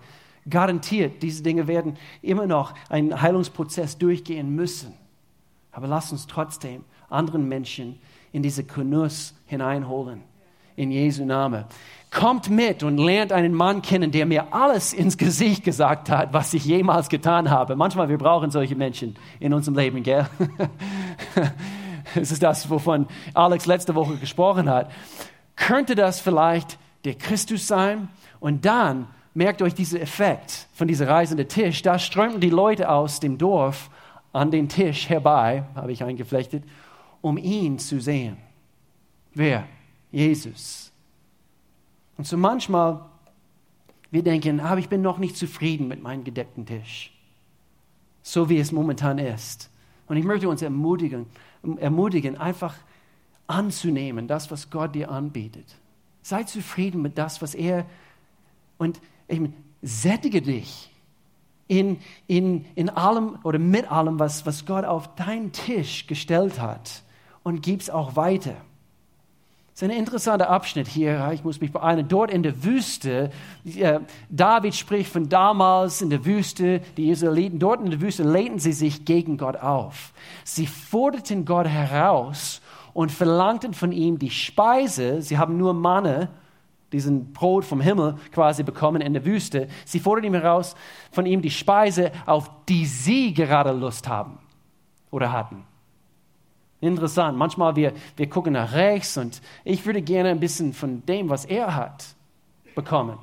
Garantiert, diese Dinge werden immer noch einen Heilungsprozess durchgehen müssen. Aber lass uns trotzdem anderen Menschen in diese Genuss hineinholen. In Jesu Namen. Kommt mit und lernt einen Mann kennen, der mir alles ins Gesicht gesagt hat, was ich jemals getan habe. Manchmal wir brauchen solche Menschen in unserem Leben, gell? [laughs] Es ist das, wovon Alex letzte Woche gesprochen hat. Könnte das vielleicht der Christus sein? Und dann merkt euch diesen Effekt von dieser reisenden Tisch. Da strömten die Leute aus dem Dorf an den Tisch herbei, habe ich eingeflechtet, um ihn zu sehen. Wer? Jesus. Und so manchmal, wir denken, aber ich bin noch nicht zufrieden mit meinem gedeckten Tisch, so wie es momentan ist. Und ich möchte uns ermutigen, ermutigen einfach anzunehmen, das, was Gott dir anbietet. Sei zufrieden mit das, was er und eben sättige dich in, in, in allem oder mit allem, was, was Gott auf deinen Tisch gestellt hat und gib es auch weiter. Das ist ein interessanter Abschnitt hier. Ich muss mich beeilen. Dort in der Wüste, David spricht von damals in der Wüste, die Israeliten, dort in der Wüste lehnten sie sich gegen Gott auf. Sie forderten Gott heraus und verlangten von ihm die Speise. Sie haben nur Manne diesen Brot vom Himmel quasi bekommen in der Wüste. Sie fordern ihm heraus von ihm die Speise, auf die sie gerade Lust haben oder hatten. Interessant. Manchmal wir, wir gucken nach rechts und ich würde gerne ein bisschen von dem, was er hat, bekommen.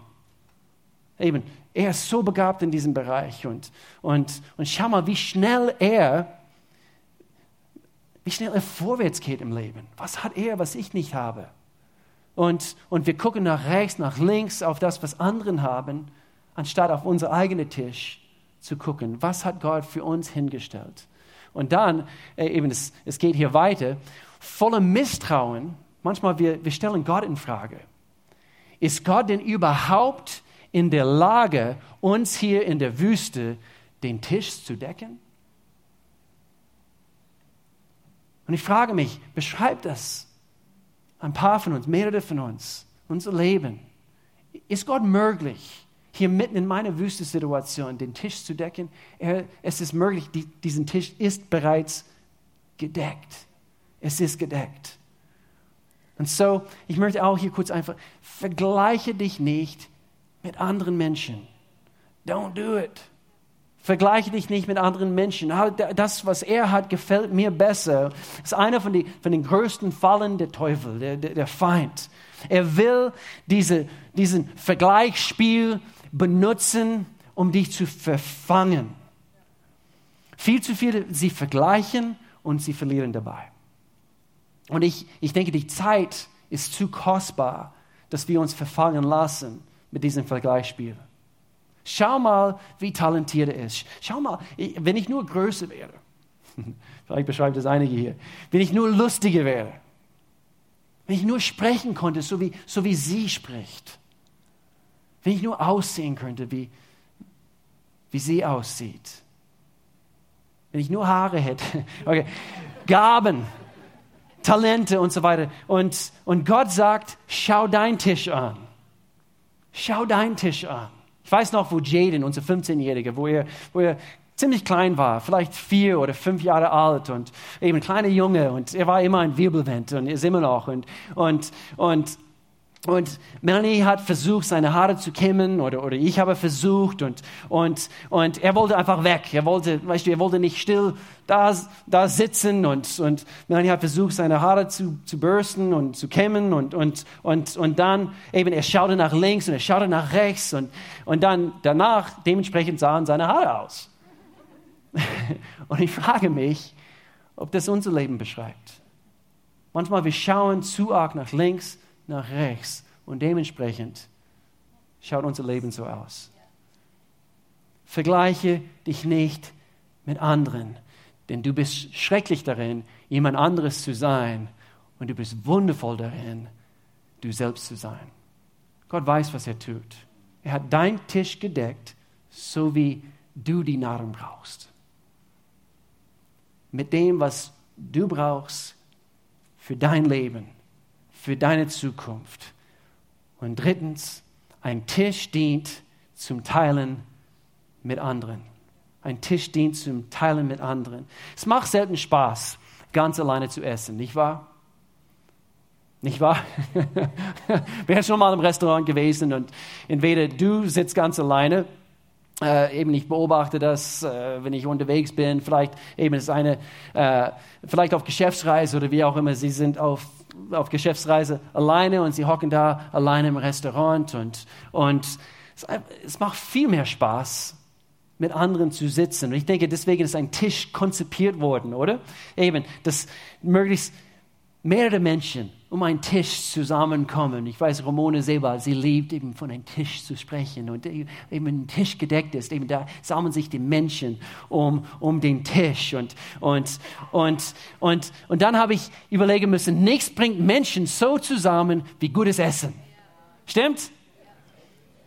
Eben, er ist so begabt in diesem Bereich und, und, und schau mal, wie schnell er, wie schnell er vorwärts geht im Leben. Was hat er, was ich nicht habe? Und, und wir gucken nach rechts, nach links auf das, was anderen haben, anstatt auf unser eigenen Tisch zu gucken. Was hat Gott für uns hingestellt? Und dann, äh, eben, es, es geht hier weiter, voller Misstrauen, manchmal wir, wir stellen Gott in Frage. Ist Gott denn überhaupt in der Lage, uns hier in der Wüste den Tisch zu decken? Und ich frage mich, beschreibt das ein paar von uns, mehrere von uns, unser Leben. Ist Gott möglich, hier mitten in meiner Wüstensituation den Tisch zu decken? Er, es ist möglich, die, diesen Tisch ist bereits gedeckt. Es ist gedeckt. Und so, ich möchte auch hier kurz einfach, vergleiche dich nicht mit anderen Menschen. Don't do it. Vergleiche dich nicht mit anderen Menschen. Das, was er hat, gefällt mir besser. Das ist einer von, die, von den größten Fallen der Teufel, der, der, der Feind. Er will diese, diesen Vergleichsspiel benutzen, um dich zu verfangen. Viel zu viele, sie vergleichen und sie verlieren dabei. Und ich, ich denke, die Zeit ist zu kostbar, dass wir uns verfangen lassen mit diesem Vergleichsspiel. Schau mal, wie talentiert er ist. Schau mal, wenn ich nur größer wäre, [laughs] vielleicht beschreibt das einige hier, wenn ich nur lustiger wäre, wenn ich nur sprechen konnte, so wie, so wie sie spricht, wenn ich nur aussehen könnte, wie, wie sie aussieht, wenn ich nur Haare hätte, [laughs] okay. Gaben, Talente und so weiter. Und, und Gott sagt, schau deinen Tisch an. Schau deinen Tisch an. Ich weiß noch, wo Jaden, unser 15-Jähriger, wo er, wo er ziemlich klein war, vielleicht vier oder fünf Jahre alt und eben ein kleiner Junge und er war immer ein Wirbelwind und ist immer noch und, und, und und Melanie hat versucht, seine Haare zu kämmen oder, oder ich habe versucht und, und, und er wollte einfach weg. Er wollte, weißt du, er wollte nicht still da, da sitzen und, und Melanie hat versucht, seine Haare zu, zu bürsten und zu kämmen und, und, und, und dann eben, er schaute nach links und er schaute nach rechts und, und dann danach, dementsprechend sahen seine Haare aus. [laughs] und ich frage mich, ob das unser Leben beschreibt. Manchmal wir schauen zu arg nach links nach rechts. Und dementsprechend schaut unser Leben so aus. Vergleiche dich nicht mit anderen, denn du bist schrecklich darin, jemand anderes zu sein und du bist wundervoll darin, du selbst zu sein. Gott weiß, was er tut. Er hat deinen Tisch gedeckt, so wie du die Nahrung brauchst. Mit dem, was du brauchst für dein Leben für deine Zukunft. Und drittens, ein Tisch dient zum Teilen mit anderen. Ein Tisch dient zum Teilen mit anderen. Es macht selten Spaß, ganz alleine zu essen, nicht wahr? Nicht wahr? [laughs] Wer schon mal im Restaurant gewesen und entweder du sitzt ganz alleine äh, eben ich beobachte das, äh, wenn ich unterwegs bin, vielleicht eben ist eine, äh, vielleicht auf Geschäftsreise oder wie auch immer, sie sind auf, auf Geschäftsreise alleine und sie hocken da alleine im Restaurant und, und es, es macht viel mehr Spaß, mit anderen zu sitzen. Und ich denke, deswegen ist ein Tisch konzipiert worden, oder? Eben, dass möglichst mehrere Menschen um einen Tisch zusammenkommen. Ich weiß, Ramone Seba, sie liebt eben von einem Tisch zu sprechen und eben ein Tisch gedeckt ist. Eben da sammeln sich die Menschen um, um den Tisch und, und, und, und, und dann habe ich überlegen müssen, nichts bringt Menschen so zusammen wie gutes Essen. Stimmt?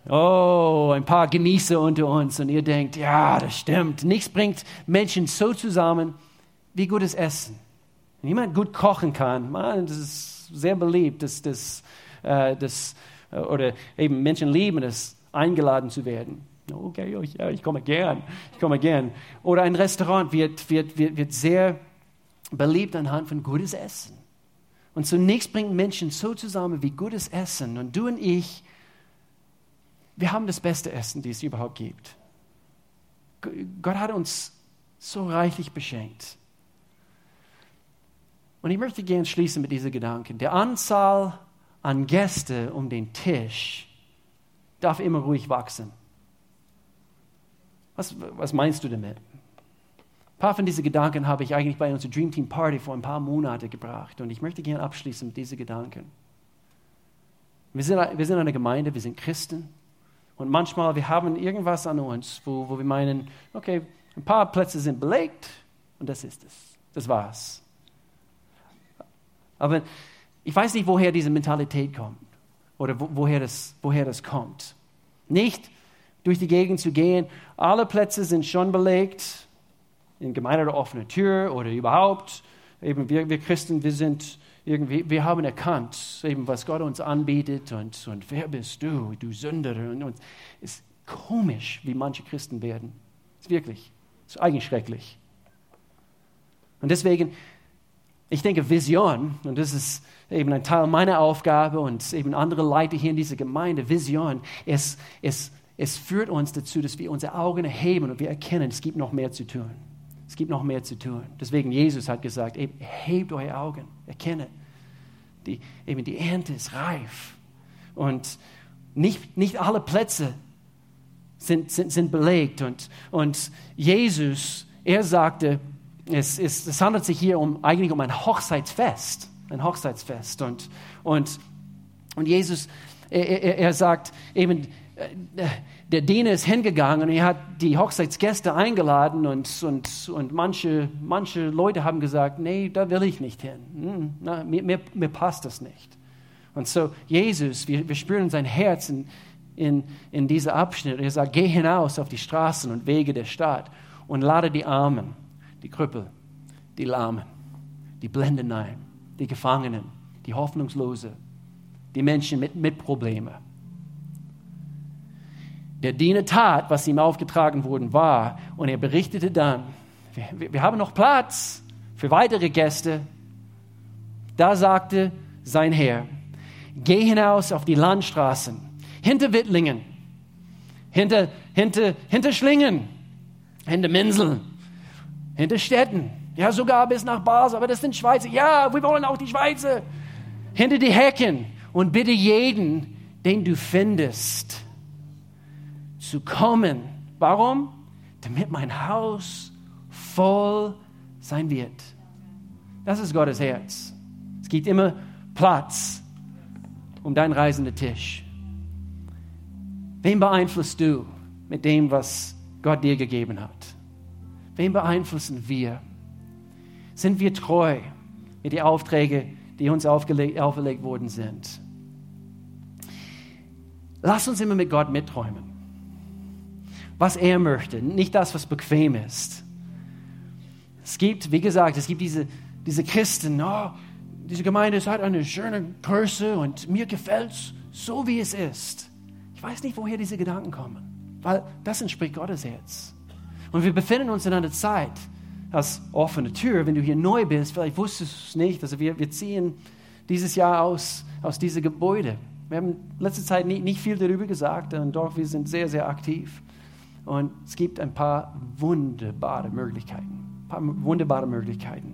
Oh, ein paar Genießer unter uns und ihr denkt, ja, das stimmt. Nichts bringt Menschen so zusammen wie gutes Essen. Wenn jemand gut kochen kann, man, das ist sehr beliebt, dass, dass, äh, dass, äh, oder eben Menschen lieben es, eingeladen zu werden. Okay, ja, ich komme gern, ich komme gern. Oder ein Restaurant wird, wird, wird, wird sehr beliebt anhand von gutes Essen. Und zunächst bringt Menschen so zusammen wie gutes Essen. Und du und ich, wir haben das beste Essen, das es überhaupt gibt. Gott hat uns so reichlich beschenkt. Und ich möchte gerne schließen mit diesen Gedanken. Der Anzahl an Gäste um den Tisch darf immer ruhig wachsen. Was, was meinst du damit? Ein paar von diesen Gedanken habe ich eigentlich bei unserer Dream Team Party vor ein paar Monaten gebracht. Und ich möchte gerne abschließen mit diesen Gedanken. Wir sind, wir sind eine Gemeinde, wir sind Christen. Und manchmal, wir haben irgendwas an uns, wo, wo wir meinen, okay, ein paar Plätze sind belegt und das ist es. Das war's. Aber ich weiß nicht, woher diese Mentalität kommt oder wo, woher, das, woher das kommt. Nicht durch die Gegend zu gehen, alle Plätze sind schon belegt, in Gemeinde der offenen Tür oder überhaupt. Eben wir, wir Christen, wir sind irgendwie, wir haben erkannt, eben was Gott uns anbietet und, und wer bist du, du Sünder. Und, es ist komisch, wie manche Christen werden. Es ist wirklich, es ist eigentlich schrecklich. Und deswegen ich denke, Vision, und das ist eben ein Teil meiner Aufgabe und eben andere Leute hier in dieser Gemeinde, Vision, es, es, es führt uns dazu, dass wir unsere Augen erheben und wir erkennen, es gibt noch mehr zu tun. Es gibt noch mehr zu tun. Deswegen Jesus hat gesagt, hebt eure Augen, erkenne, die, eben die Ernte ist reif. Und nicht, nicht alle Plätze sind, sind, sind belegt. Und, und Jesus, er sagte, es, es, es handelt sich hier um, eigentlich um ein Hochzeitsfest. Ein Hochzeitsfest. Und, und, und Jesus, er, er, sagt eben, äh, der Diener ist hingegangen und er hat die Hochzeitsgäste eingeladen und, und, und manche, manche Leute haben gesagt, nee, da will ich nicht hin. Hm, na, mir, mir, mir passt das nicht. Und so Jesus, wir, wir spüren sein Herz in, in, in diesem Abschnitt. Er sagt, geh hinaus auf die Straßen und Wege der Stadt und lade die Armen die Krüppel, die Lahmen, die Blenden ein, die Gefangenen, die Hoffnungslose, die Menschen mit, mit Problemen. Der Diener tat, was ihm aufgetragen worden war, und er berichtete dann, wir, wir haben noch Platz für weitere Gäste. Da sagte sein Herr, geh hinaus auf die Landstraßen, hinter Wittlingen, hinter, hinter, hinter Schlingen, hinter Minseln, hinter Städten, ja sogar bis nach Basel, aber das sind Schweizer. Ja, wir wollen auch die Schweizer. Hinter die Hecken und bitte jeden, den du findest, zu kommen. Warum? Damit mein Haus voll sein wird. Das ist Gottes Herz. Es gibt immer Platz um deinen reisenden Tisch. Wen beeinflusst du mit dem, was Gott dir gegeben hat? Wen beeinflussen wir? Sind wir treu mit den Aufträgen, die uns auferlegt worden sind? Lass uns immer mit Gott mitträumen. Was er möchte, nicht das, was bequem ist. Es gibt, wie gesagt, es gibt diese, diese Christen, oh, diese Gemeinde hat eine schöne Größe und mir gefällt es so, wie es ist. Ich weiß nicht, woher diese Gedanken kommen, weil das entspricht Gottes Herz. Und wir befinden uns in einer Zeit, als offene Tür, wenn du hier neu bist, vielleicht wusstest du es nicht, also wir, wir ziehen dieses Jahr aus, aus diesem Gebäude. Wir haben in letzter Zeit nicht, nicht viel darüber gesagt, doch wir sind sehr, sehr aktiv. Und es gibt ein paar wunderbare Möglichkeiten. Ein paar wunderbare Möglichkeiten.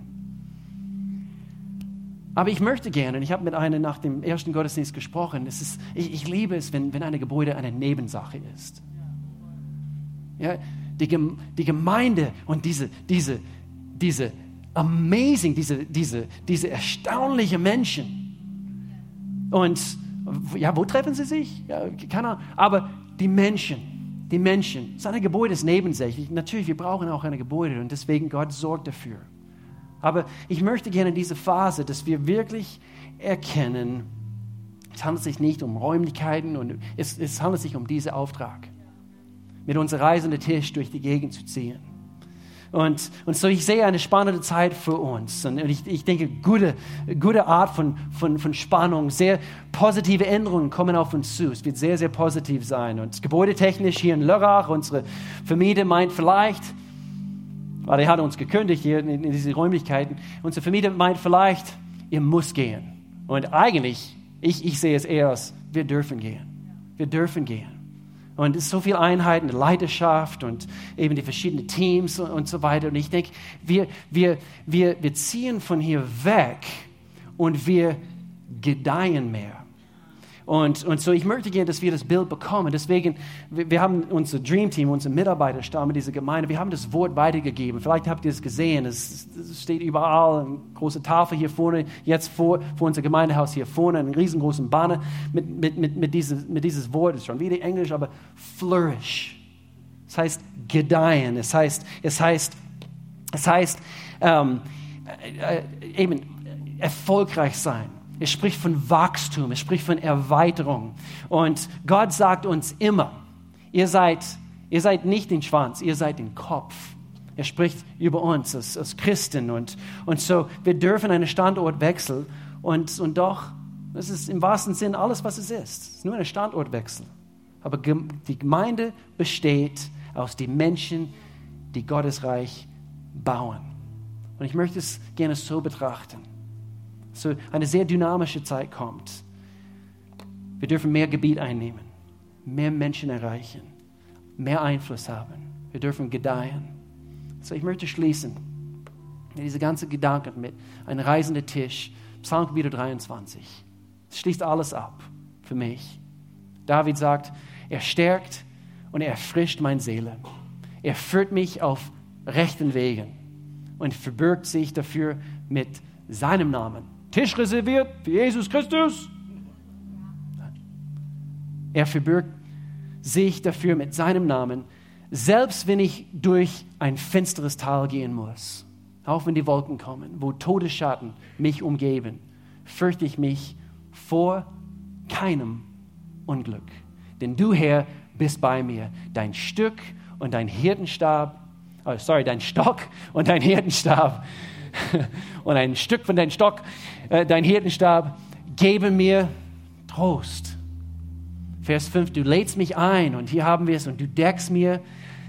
Aber ich möchte gerne, und ich habe mit einer nach dem ersten Gottesdienst gesprochen, es ist, ich, ich liebe es, wenn, wenn ein Gebäude eine Nebensache ist. Ja, die, Gemeinde und diese, diese, diese amazing, diese, diese, diese erstaunliche Menschen. Und ja, wo treffen sie sich? Ja, keine Ahnung. Aber die Menschen, die Menschen, seine Gebäude ist nebensächlich. Natürlich, wir brauchen auch ein Gebäude und deswegen Gott sorgt dafür. Aber ich möchte gerne diese Phase, dass wir wirklich erkennen, es handelt sich nicht um Räumlichkeiten und es, es handelt sich um diesen Auftrag mit unserem reisenden Tisch durch die Gegend zu ziehen. Und, und so, ich sehe eine spannende Zeit für uns. Und ich, ich denke, gute, gute Art von, von, von Spannung, sehr positive Änderungen kommen auf uns zu. Es wird sehr, sehr positiv sein. Und gebäudetechnisch hier in Lörrach, unsere Vermieter meint vielleicht, weil er hat uns gekündigt hier in, in diese Räumlichkeiten, unsere Vermieter meint vielleicht, ihr müsst gehen. Und eigentlich, ich, ich sehe es eher als, wir dürfen gehen. Wir dürfen gehen. Und es ist so viel Einheit und Leidenschaft und eben die verschiedenen Teams und, und so weiter. Und ich denke, wir, wir, wir, wir ziehen von hier weg und wir gedeihen mehr. Und, und so, ich möchte gerne, dass wir das Bild bekommen. Deswegen, wir, wir haben unser Dream Team, unsere Mitarbeiterstab dieser Gemeinde, wir haben das Wort weitergegeben. Vielleicht habt ihr es gesehen, es, es steht überall, eine große Tafel hier vorne, jetzt vor, vor unser Gemeindehaus hier vorne, einen riesengroßen Banner mit, mit, mit, mit, dieses, mit dieses Wort. Es ist schon wieder Englisch, aber flourish. Es heißt gedeihen, es heißt, es heißt, es heißt ähm, äh, äh eben erfolgreich sein. Es spricht von Wachstum, es spricht von Erweiterung. Und Gott sagt uns immer, ihr seid, ihr seid nicht den Schwanz, ihr seid den Kopf. Er spricht über uns als, als Christen. Und, und so, wir dürfen einen Standortwechsel. Und, und doch, das ist im wahrsten Sinn alles, was es ist. Es ist nur ein Standortwechsel. Aber die Gemeinde besteht aus den Menschen, die Gottes Reich bauen. Und ich möchte es gerne so betrachten so eine sehr dynamische Zeit kommt. Wir dürfen mehr Gebiet einnehmen, mehr Menschen erreichen, mehr Einfluss haben. Wir dürfen gedeihen. So, ich möchte schließen diese ganzen Gedanken mit einem reisenden Tisch, Psalmkapitel 23. Es schließt alles ab für mich. David sagt, er stärkt und er erfrischt meine Seele. Er führt mich auf rechten Wegen und verbirgt sich dafür mit seinem Namen Tisch reserviert für Jesus Christus. Er verbirgt sich dafür mit seinem Namen, selbst wenn ich durch ein finsteres Tal gehen muss, auch wenn die Wolken kommen, wo Todesschatten mich umgeben, fürchte ich mich vor keinem Unglück. Denn du, Herr, bist bei mir. Dein Stück und dein Hirtenstab, oh, sorry, dein Stock und dein Hirtenstab [laughs] und ein Stück von deinem Stock, äh, dein Hirtenstab, geben mir Trost. Vers 5, du lädst mich ein und hier haben wir es und du deckst mir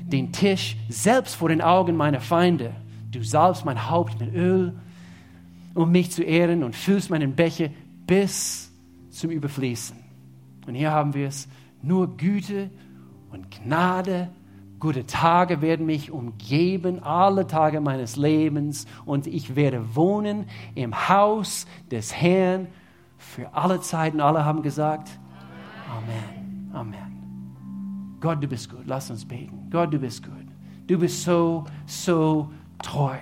den Tisch selbst vor den Augen meiner Feinde. Du salbst mein Haupt mit Öl, um mich zu ehren und füllst meinen Becher bis zum Überfließen. Und hier haben wir es, nur Güte und Gnade, gute Tage werden mich umgeben, alle Tage meines Lebens, und ich werde wohnen im Haus des Herrn für alle Zeiten. Alle haben gesagt, Amen. Amen. Gott, du bist gut. Lass uns beten. Gott, du bist gut. Du bist so, so treu.